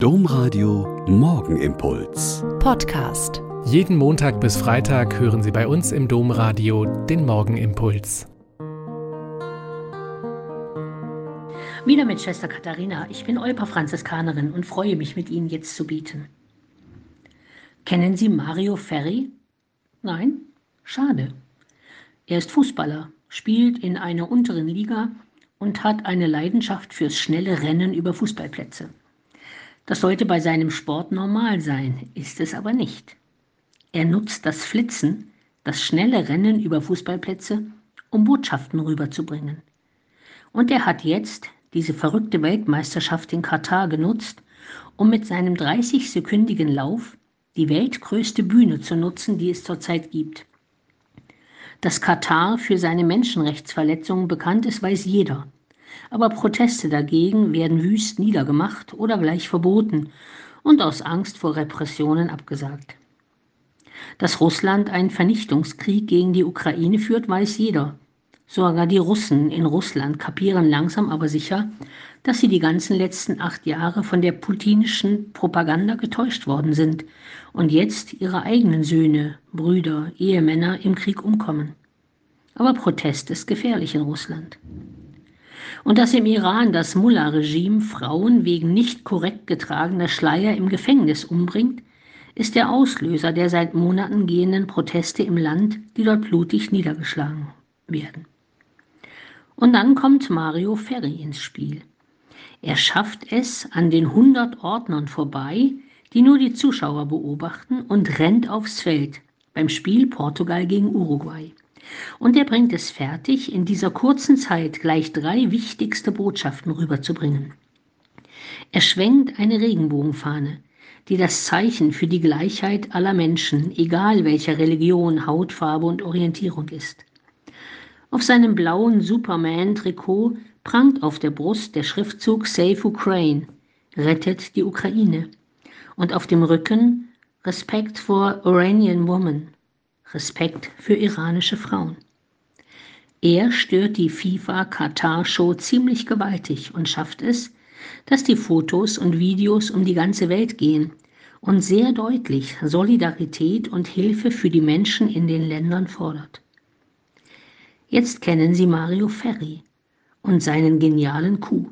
Domradio Morgenimpuls. Podcast. Jeden Montag bis Freitag hören Sie bei uns im Domradio den Morgenimpuls. Wieder mit Schwester Katharina. Ich bin Olpa Franziskanerin und freue mich, mit Ihnen jetzt zu bieten. Kennen Sie Mario Ferri? Nein? Schade. Er ist Fußballer, spielt in einer unteren Liga und hat eine Leidenschaft fürs schnelle Rennen über Fußballplätze. Das sollte bei seinem Sport normal sein, ist es aber nicht. Er nutzt das Flitzen, das schnelle Rennen über Fußballplätze, um Botschaften rüberzubringen. Und er hat jetzt diese verrückte Weltmeisterschaft in Katar genutzt, um mit seinem 30-sekündigen Lauf die weltgrößte Bühne zu nutzen, die es zurzeit gibt. Dass Katar für seine Menschenrechtsverletzungen bekannt ist, weiß jeder. Aber Proteste dagegen werden wüst niedergemacht oder gleich verboten und aus Angst vor Repressionen abgesagt. Dass Russland einen Vernichtungskrieg gegen die Ukraine führt, weiß jeder. Sogar die Russen in Russland kapieren langsam aber sicher, dass sie die ganzen letzten acht Jahre von der putinischen Propaganda getäuscht worden sind und jetzt ihre eigenen Söhne, Brüder, Ehemänner im Krieg umkommen. Aber Protest ist gefährlich in Russland und dass im Iran das Mullah-Regime Frauen wegen nicht korrekt getragener Schleier im Gefängnis umbringt, ist der Auslöser der seit Monaten gehenden Proteste im Land, die dort blutig niedergeschlagen werden. Und dann kommt Mario Ferri ins Spiel. Er schafft es an den 100 Ordnern vorbei, die nur die Zuschauer beobachten und rennt aufs Feld beim Spiel Portugal gegen Uruguay. Und er bringt es fertig, in dieser kurzen Zeit gleich drei wichtigste Botschaften rüberzubringen. Er schwenkt eine Regenbogenfahne, die das Zeichen für die Gleichheit aller Menschen, egal welcher Religion, Hautfarbe und Orientierung ist. Auf seinem blauen Superman-Trikot prangt auf der Brust der Schriftzug Save Ukraine, rettet die Ukraine. Und auf dem Rücken Respect for Iranian Woman, Respekt für iranische Frauen. Er stört die FIFA-Katar-Show ziemlich gewaltig und schafft es, dass die Fotos und Videos um die ganze Welt gehen und sehr deutlich Solidarität und Hilfe für die Menschen in den Ländern fordert. Jetzt kennen Sie Mario Ferri und seinen genialen Coup.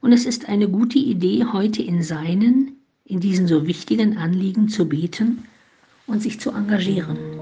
Und es ist eine gute Idee, heute in seinen, in diesen so wichtigen Anliegen zu beten und sich zu engagieren.